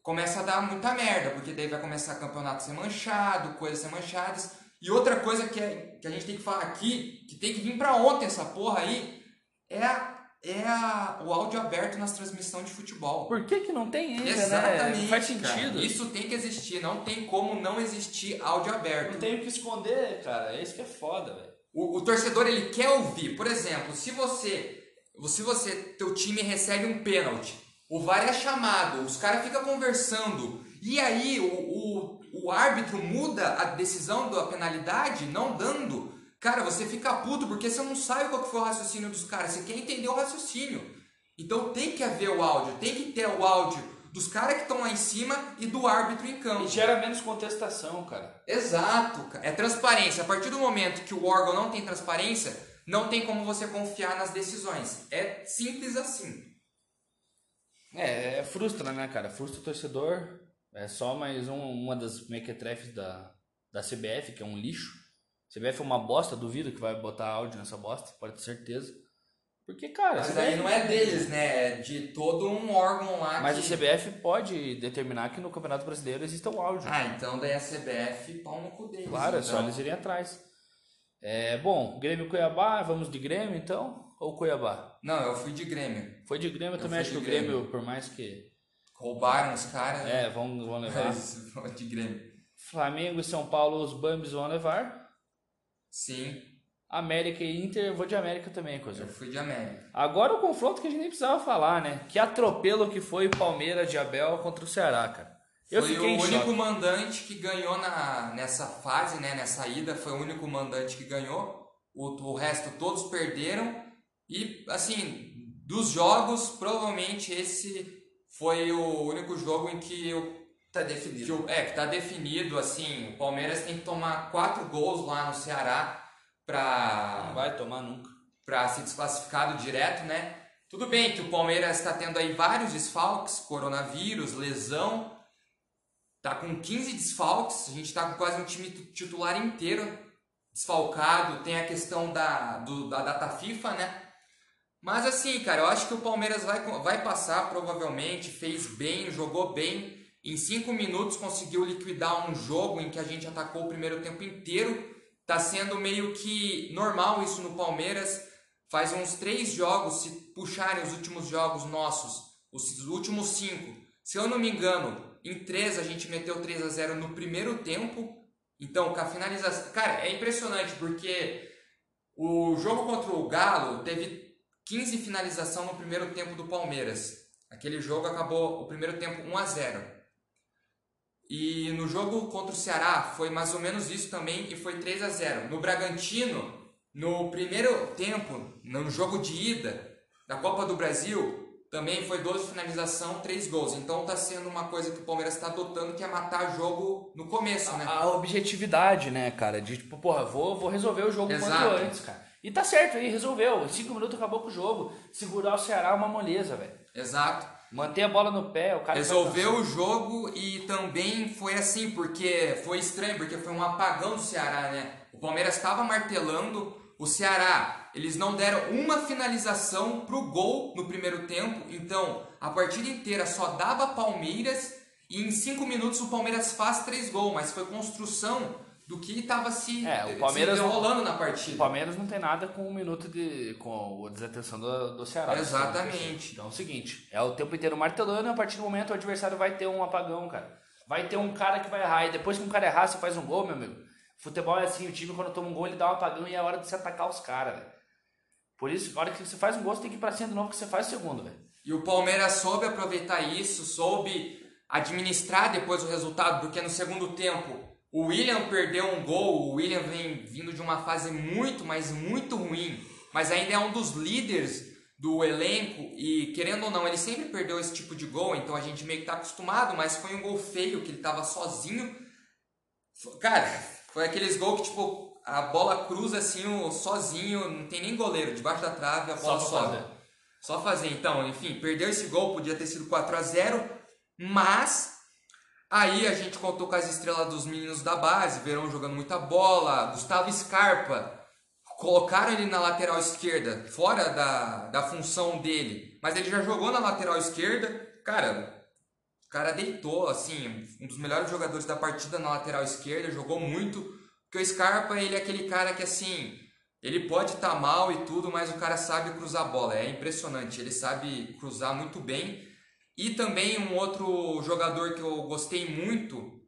começa a dar muita merda, porque daí vai começar campeonato ser manchado, coisas ser manchadas. E outra coisa que, é, que a gente tem que falar aqui, que tem que vir pra ontem essa porra aí, é, a, é a, o áudio aberto nas transmissões de futebol. Por que que não tem ainda, Exatamente. né? Faz cara. sentido. Isso tem que existir, não tem como não existir áudio aberto. Não tem o que esconder, cara. É isso que é foda, velho. O, o torcedor ele quer ouvir. Por exemplo, se você, se você, teu time recebe um pênalti, o VAR é chamado, os caras ficam conversando e aí o, o, o árbitro muda a decisão da penalidade, não dando. Cara, você fica puto porque você não sabe qual que foi o raciocínio dos caras. Você quer entender o raciocínio. Então tem que haver o áudio, tem que ter o áudio dos caras que estão lá em cima e do árbitro em campo. E gera menos contestação, cara. Exato, cara. É transparência. A partir do momento que o órgão não tem transparência, não tem como você confiar nas decisões. É simples assim. É, é frustra, né, cara? Frustra o torcedor. É só mais um, uma das mequetrefes da, da CBF, que é um lixo. CBF é uma bosta, duvido que vai botar áudio nessa bosta, pode ter certeza. Porque, cara, Mas aí não é deles, né? É de todo um órgão lá Mas que... a CBF pode determinar que no Campeonato Brasileiro exista o áudio. Ah, então daí a CBF pau no cu deles. claro, é então. só eles irem atrás. É, bom, Grêmio Cuiabá, vamos de Grêmio então? Ou Cuiabá? Não, eu fui de Grêmio. Foi de Grêmio, eu também acho que o Grêmio, Grêmio. por mais que. Roubaram os caras. É, vão, vão levar. De Grêmio. Flamengo e São Paulo, os Bambis vão levar. Sim, América e Inter, eu vou de América também, coisa. eu fui de América. Agora o confronto que a gente nem precisava falar, né? Que atropelo que foi o Palmeiras de Abel contra o Ceará, cara. Eu foi fiquei o único choque. mandante que ganhou na, nessa fase, né? Nessa ida, foi o único mandante que ganhou. O, o resto todos perderam. E, assim, dos jogos, provavelmente esse foi o único jogo em que eu Tá definido. é, que tá definido, assim, o Palmeiras tem que tomar quatro gols lá no Ceará Não pra, vai tomar nunca. pra ser desclassificado direto, né? Tudo bem que o Palmeiras está tendo aí vários desfalques, coronavírus, lesão, tá com 15 desfalques, a gente tá com quase um time tu- titular inteiro desfalcado, tem a questão da, do- da data FIFA, né? Mas assim, cara, eu acho que o Palmeiras vai, vai passar provavelmente, fez bem, jogou bem. Em cinco minutos conseguiu liquidar um jogo em que a gente atacou o primeiro tempo inteiro. Tá sendo meio que normal isso no Palmeiras. Faz uns três jogos, se puxarem os últimos jogos nossos, os últimos cinco. Se eu não me engano, em três a gente meteu 3 a 0 no primeiro tempo. Então, com a finalização. Cara, é impressionante porque o jogo contra o Galo teve 15 finalização no primeiro tempo do Palmeiras. Aquele jogo acabou o primeiro tempo 1 a 0. E no jogo contra o Ceará foi mais ou menos isso também e foi 3 a 0. No Bragantino, no primeiro tempo, no jogo de ida da Copa do Brasil, também foi 12 finalização, 3 gols. Então tá sendo uma coisa que o Palmeiras está adotando que é matar jogo no começo, né? A objetividade, né, cara? De tipo, porra, vou, vou resolver o jogo Exato. quanto antes, cara. E tá certo aí, resolveu. Em cinco minutos acabou com o jogo. Segurar o Ceará é uma moleza, velho. Exato. Manter a bola no pé, o cara. Resolveu o jogo e também foi assim, porque foi estranho, porque foi um apagão do Ceará, né? O Palmeiras estava martelando, o Ceará, eles não deram uma finalização pro gol no primeiro tempo, então a partida inteira só dava Palmeiras e em cinco minutos o Palmeiras faz três gols, mas foi construção do que estava se, É, o Palmeiras se enrolando na O partida. Palmeiras não tem nada com um minuto de. com a desatenção do, do Ceará. Exatamente. Então é o seguinte: é o tempo inteiro martelando e a partir do momento o adversário vai ter um apagão, cara. Vai ter um cara que vai errar. E depois que um cara errar, você faz um gol, meu amigo. Futebol é assim: o time quando toma um gol ele dá um apagão e é hora de você atacar os caras, velho. Por isso, na hora que você faz um gol, você tem que ir pra cima de novo que você faz o segundo, velho. E o Palmeiras soube aproveitar isso, soube administrar depois o resultado, porque no segundo tempo o William perdeu um gol, o William vem vindo de uma fase muito, mas muito ruim, mas ainda é um dos líderes do elenco e querendo ou não, ele sempre perdeu esse tipo de gol, então a gente meio que tá acostumado, mas foi um gol feio que ele tava sozinho. Cara, foi aqueles gols que tipo a bola cruza assim o- sozinho, não tem nem goleiro, debaixo da trave a bola pra sobe. fazer. Só fazer, então, enfim, perdeu esse gol, podia ter sido 4 a 0 mas aí a gente contou com as estrelas dos meninos da base, Verão jogando muita bola, Gustavo Scarpa, colocaram ele na lateral esquerda, fora da, da função dele, mas ele já jogou na lateral esquerda, cara, o cara deitou, assim, um dos melhores jogadores da partida na lateral esquerda, jogou muito, porque o Scarpa, ele é aquele cara que, assim, ele pode estar mal e tudo, mas o cara sabe cruzar a bola. É impressionante. Ele sabe cruzar muito bem. E também um outro jogador que eu gostei muito,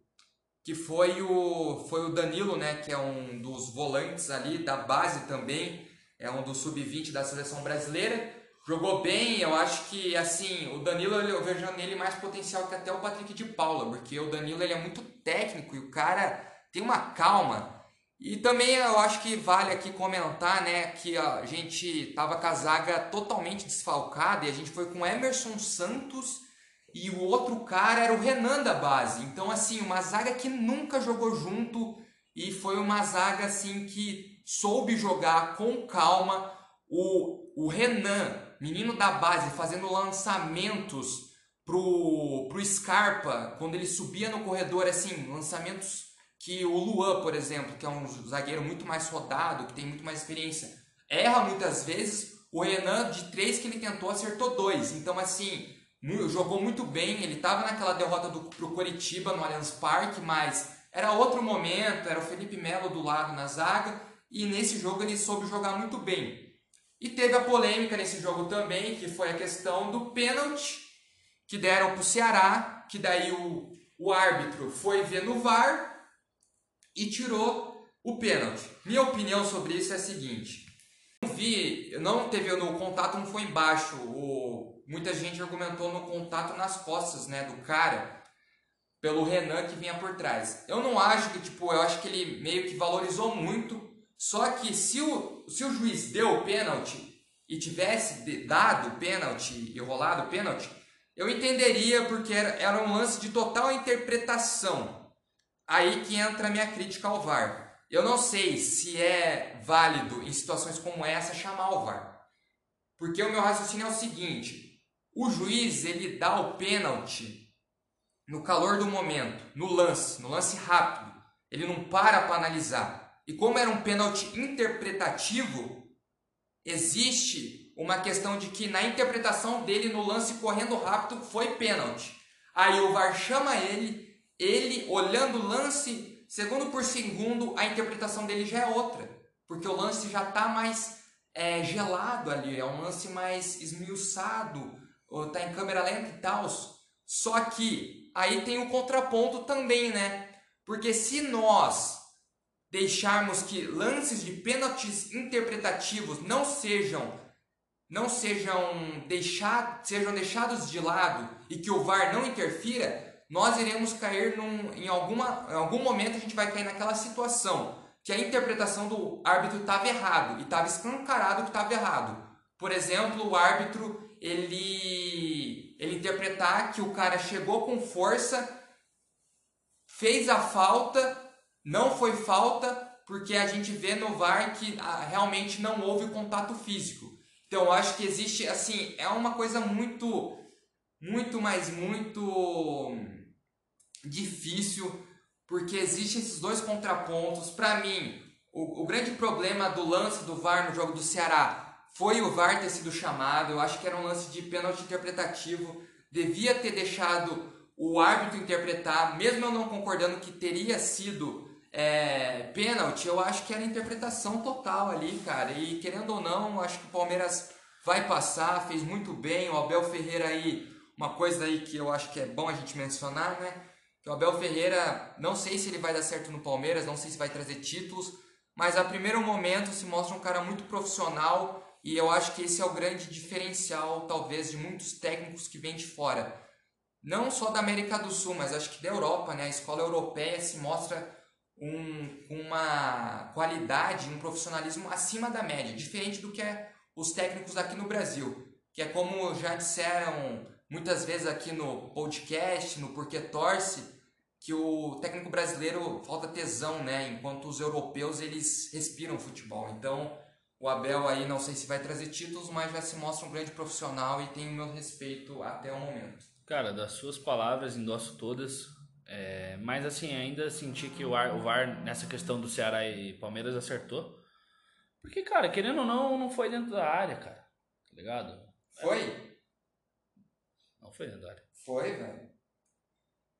que foi o, foi o Danilo, né? Que é um dos volantes ali, da base também. É um do sub-20 da seleção brasileira. Jogou bem, eu acho que assim, o Danilo eu vejo nele mais potencial que até o Patrick de Paula, porque o Danilo ele é muito técnico e o cara tem uma calma. E também eu acho que vale aqui comentar, né, que a gente tava com a zaga totalmente desfalcada e a gente foi com Emerson Santos e o outro cara era o Renan da base. Então, assim, uma zaga que nunca jogou junto e foi uma zaga, assim, que soube jogar com calma. O, o Renan, menino da base, fazendo lançamentos pro, pro Scarpa, quando ele subia no corredor, assim, lançamentos que o Luan, por exemplo, que é um zagueiro muito mais rodado, que tem muito mais experiência, erra muitas vezes. O Renan, de três que ele tentou, acertou dois. Então, assim, jogou muito bem. Ele estava naquela derrota do, pro Coritiba no Allianz Parque, mas era outro momento, era o Felipe Melo do lado na zaga. E nesse jogo ele soube jogar muito bem. E teve a polêmica nesse jogo também, que foi a questão do pênalti que deram para o Ceará, que daí o, o árbitro foi ver no VAR e tirou o pênalti. Minha opinião sobre isso é a seguinte: não vi, não teve no contato, não foi embaixo. O, muita gente argumentou no contato nas costas, né, do cara, pelo Renan que vinha por trás. Eu não acho que tipo, eu acho que ele meio que valorizou muito só que se o, se o juiz deu o pênalti e tivesse dado o pênalti e rolado o pênalti, eu entenderia porque era, era um lance de total interpretação. Aí que entra a minha crítica ao VAR. Eu não sei se é válido em situações como essa chamar o VAR. Porque o meu raciocínio é o seguinte: o juiz ele dá o pênalti no calor do momento, no lance, no lance rápido. Ele não para para analisar. E como era um pênalti interpretativo, existe uma questão de que na interpretação dele no lance correndo rápido foi pênalti. Aí o VAR chama ele, ele olhando o lance segundo por segundo, a interpretação dele já é outra, porque o lance já está mais é, gelado ali, é um lance mais esmiuçado, está em câmera lenta e tal. Só que aí tem o contraponto também, né? Porque se nós deixarmos que lances de pênaltis interpretativos não sejam não sejam, deixar, sejam deixados de lado e que o VAR não interfira, nós iremos cair num, em, alguma, em algum momento a gente vai cair naquela situação que a interpretação do árbitro estava errado e estava escancarado que estava errado. Por exemplo, o árbitro ele, ele interpretar que o cara chegou com força, fez a falta não foi falta porque a gente vê no VAR que ah, realmente não houve contato físico. Então eu acho que existe, assim, é uma coisa muito, muito, mas muito difícil, porque existem esses dois contrapontos. Para mim, o, o grande problema do lance do VAR no jogo do Ceará foi o VAR ter sido chamado. Eu acho que era um lance de pênalti interpretativo. Devia ter deixado o árbitro interpretar, mesmo eu não concordando que teria sido é, pênalti, eu acho que era interpretação total ali, cara. E querendo ou não, acho que o Palmeiras vai passar, fez muito bem. O Abel Ferreira aí, uma coisa aí que eu acho que é bom a gente mencionar, né? O Abel Ferreira, não sei se ele vai dar certo no Palmeiras, não sei se vai trazer títulos, mas a primeiro momento se mostra um cara muito profissional e eu acho que esse é o grande diferencial, talvez, de muitos técnicos que vêm de fora. Não só da América do Sul, mas acho que da Europa, né? A escola europeia se mostra um, uma qualidade, um profissionalismo acima da média, diferente do que é os técnicos aqui no Brasil, que é como já disseram muitas vezes aqui no podcast, no Porquê Torce, que o técnico brasileiro falta tesão, né? Enquanto os europeus eles respiram futebol. Então, o Abel aí não sei se vai trazer títulos, mas já se mostra um grande profissional e tem o meu respeito até o momento. Cara, das suas palavras endosso todas. É, mas assim, ainda senti que o, Ar, o VAR nessa questão do Ceará e Palmeiras acertou. Porque, cara, querendo ou não, não foi dentro da área, cara. Tá ligado? Foi? Não foi dentro da área. Foi, velho.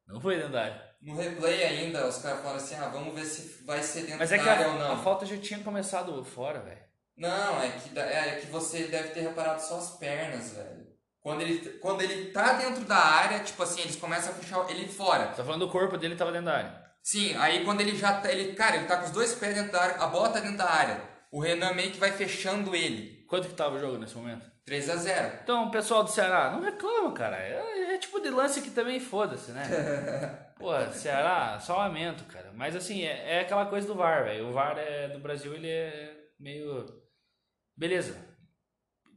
Não foi dentro da área. No replay ainda, os caras falaram assim, ah, vamos ver se vai ser dentro Mas é da que área a, ou não. a falta já tinha começado fora, velho. Não, é que, é que você deve ter reparado só as pernas, velho. Quando ele, quando ele tá dentro da área, tipo assim, eles começam a fechar ele fora. Tá falando do corpo dele tava dentro da área. Sim, aí quando ele já tá, ele, cara, ele tá com os dois pés dentro da área, a bola tá dentro da área. O Renan meio que vai fechando ele. Quanto que tava o jogo nesse momento? 3 a 0 Então, pessoal do Ceará, não reclama, cara. É, é tipo de lance que também foda-se, né? Pô, Ceará, só lamento, cara. Mas assim, é, é aquela coisa do VAR, velho. O VAR é, do Brasil, ele é meio. Beleza,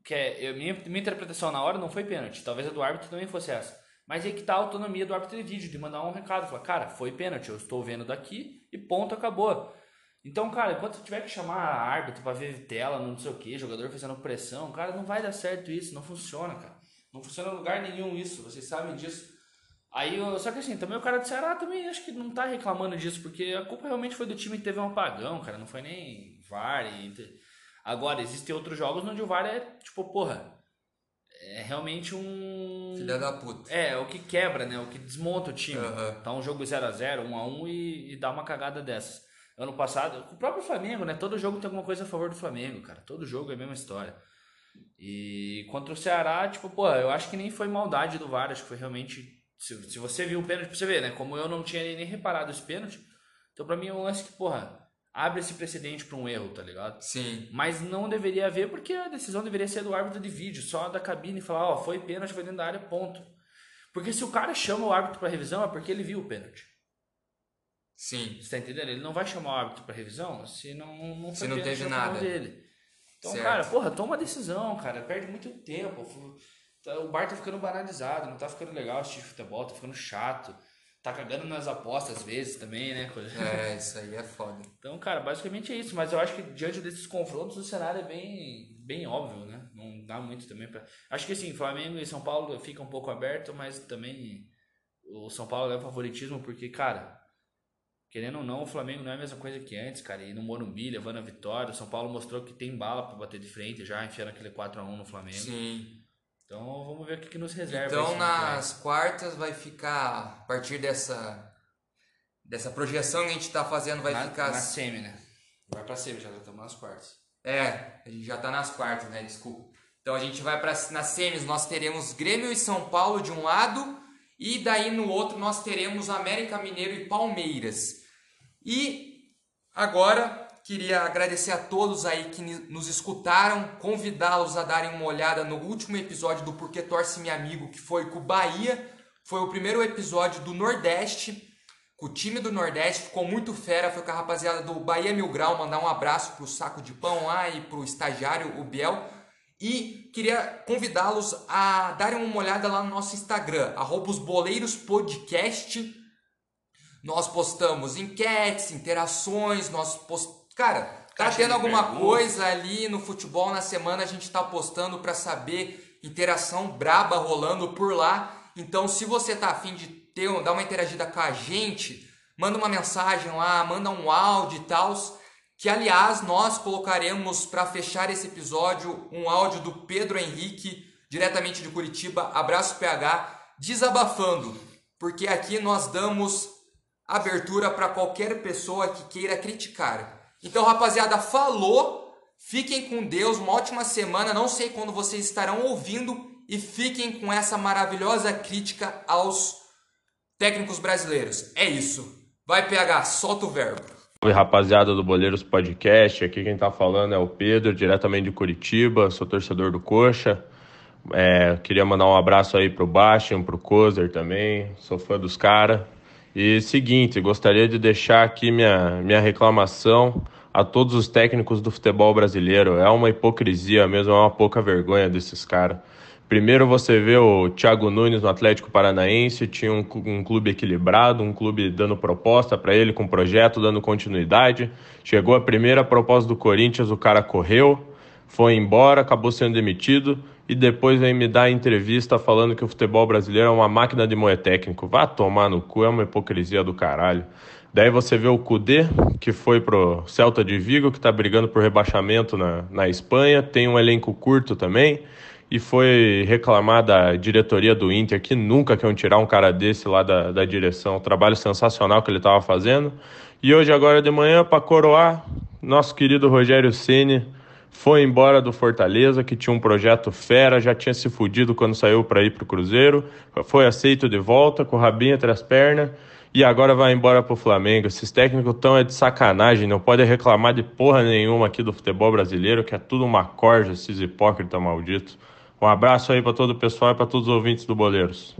que é, eu, minha, minha interpretação na hora não foi pênalti, talvez a do árbitro também fosse essa. Mas é que tá a autonomia do árbitro de vídeo, de mandar um recado, falar, cara, foi pênalti, eu estou vendo daqui e ponto, acabou. Então, cara, enquanto tiver que chamar árbitro para ver tela, não sei o que, jogador fazendo pressão, cara, não vai dar certo isso, não funciona, cara. Não funciona em lugar nenhum isso, vocês sabem disso. Aí, eu, só que assim, também o cara do Ceará também acho que não tá reclamando disso, porque a culpa realmente foi do time que teve um apagão, cara, não foi nem VAR. E, Agora, existem outros jogos onde o VAR é, tipo, porra, é realmente um. Filha da puta. É, o que quebra, né? O que desmonta o time. Aham. Tá um jogo 0x0, 1x1 e, e dá uma cagada dessas. Ano passado, o próprio Flamengo, né? Todo jogo tem alguma coisa a favor do Flamengo, cara. Todo jogo é a mesma história. E contra o Ceará, tipo, pô, eu acho que nem foi maldade do VAR, acho que foi realmente. Se, se você viu o pênalti, pra você ver, né? Como eu não tinha nem, reparado esse pênalti, então pra mim é um lance que, porra, abre esse precedente pra um erro, tá ligado? Sim. Mas não deveria haver porque a decisão deveria ser do árbitro de vídeo, só da cabine e falar, ó, foi pênalti, foi dentro da área, ponto. Porque se o cara chama o árbitro pra revisão é porque ele viu o pênalti. Sim. Você tá entendendo? Ele não vai chamar o árbitro pra revisão se não, não Se foi não teve nada. dele. Então, Certo. cara, porra, toma decisão, cara. Perde muito tempo. Tá- O bar tá ficando banalizado, não tá ficando legal assistir futebol, tá ficando chato. Tá cagando nas apostas às vezes também, né? É, isso aí é foda. Então, cara, basicamente é isso. Mas eu acho que diante desses confrontos o cenário é bem, bem óbvio, né? Não dá muito também pra. Acho que assim, Flamengo e São Paulo fica um pouco aberto, mas também o São Paulo leva favoritismo porque, cara, querendo ou não, o Flamengo não é a mesma coisa que antes, cara. E no Morumbi, levando a vitória, o São Paulo mostrou que tem bala pra bater de frente já, enfiando aquele 4x1 no Flamengo. Sim. Então vamos ver o que, que nos reserva. Então nas quartas vai ficar, a partir dessa dessa projeção que a gente tá fazendo, vai na, ficar. na semi, né? Vai pra semi, já estamos nas quartas. É, a gente já tá nas quartas, né? Desculpa. Então a gente vai para nas semis, nós teremos Grêmio e São Paulo de um lado e daí no outro nós teremos América Mineiro e Palmeiras. E agora queria agradecer a todos aí que nos escutaram, convidá-los a darem uma olhada no último episódio do Porquê Torce Meu Amigo, que foi com o Bahia. Foi o primeiro episódio do Nordeste, com o time do Nordeste, ficou muito fera, foi com a rapaziada do Bahia Mil Grau, mandar um abraço pro Saco de Pão lá e pro estagiário, o Biel. E queria convidá-los a darem uma olhada lá no nosso Instagram, arroba os boleiros podcast. Nós postamos enquetes, interações, nós post... Cara, tá tendo alguma perguntas. coisa ali no futebol na semana, a gente tá postando pra saber interação braba rolando por lá. Então, se você tá afim de ter, dar uma interagida com a gente, manda uma mensagem lá, manda um áudio e tal. Que aliás nós colocaremos para fechar esse episódio um áudio do Pedro Henrique, diretamente de Curitiba, abraço PH, desabafando, porque aqui nós damos abertura para qualquer pessoa que queira criticar. Então, rapaziada, falou. Fiquem com Deus, uma ótima semana. Não sei quando vocês estarão ouvindo e fiquem com essa maravilhosa crítica aos técnicos brasileiros. É isso. Vai PH, solta o verbo. Salve rapaziada do Boleiros Podcast, aqui quem tá falando é o Pedro, diretamente de Curitiba, sou torcedor do Coxa. É, queria mandar um abraço aí pro Bastian, pro Kozer também, sou fã dos caras. E seguinte, gostaria de deixar aqui minha, minha reclamação a todos os técnicos do futebol brasileiro. É uma hipocrisia mesmo, é uma pouca vergonha desses caras. Primeiro você vê o Thiago Nunes no Atlético Paranaense, tinha um, um clube equilibrado, um clube dando proposta para ele, com projeto, dando continuidade. Chegou a primeira proposta do Corinthians, o cara correu, foi embora, acabou sendo demitido e depois vem me dar entrevista falando que o futebol brasileiro é uma máquina de moer técnico. Vá tomar no cu, é uma hipocrisia do caralho. Daí você vê o Cudê, que foi pro Celta de Vigo, que está brigando por rebaixamento na, na Espanha, tem um elenco curto também e foi reclamar da diretoria do Inter que nunca quer tirar um cara desse lá da, da direção. O trabalho sensacional que ele estava fazendo. E hoje, agora de manhã, para coroar, nosso querido Rogério Ceni foi embora do Fortaleza, que tinha um projeto fera, já tinha se fudido quando saiu para ir para o Cruzeiro, foi aceito de volta com o rabinho entre as pernas e agora vai embora pro Flamengo. Esses técnicos tão é de sacanagem, não pode reclamar de porra nenhuma aqui do futebol brasileiro, que é tudo uma corja, esses hipócritas malditos. Um abraço aí para todo o pessoal e para todos os ouvintes do Boleiros.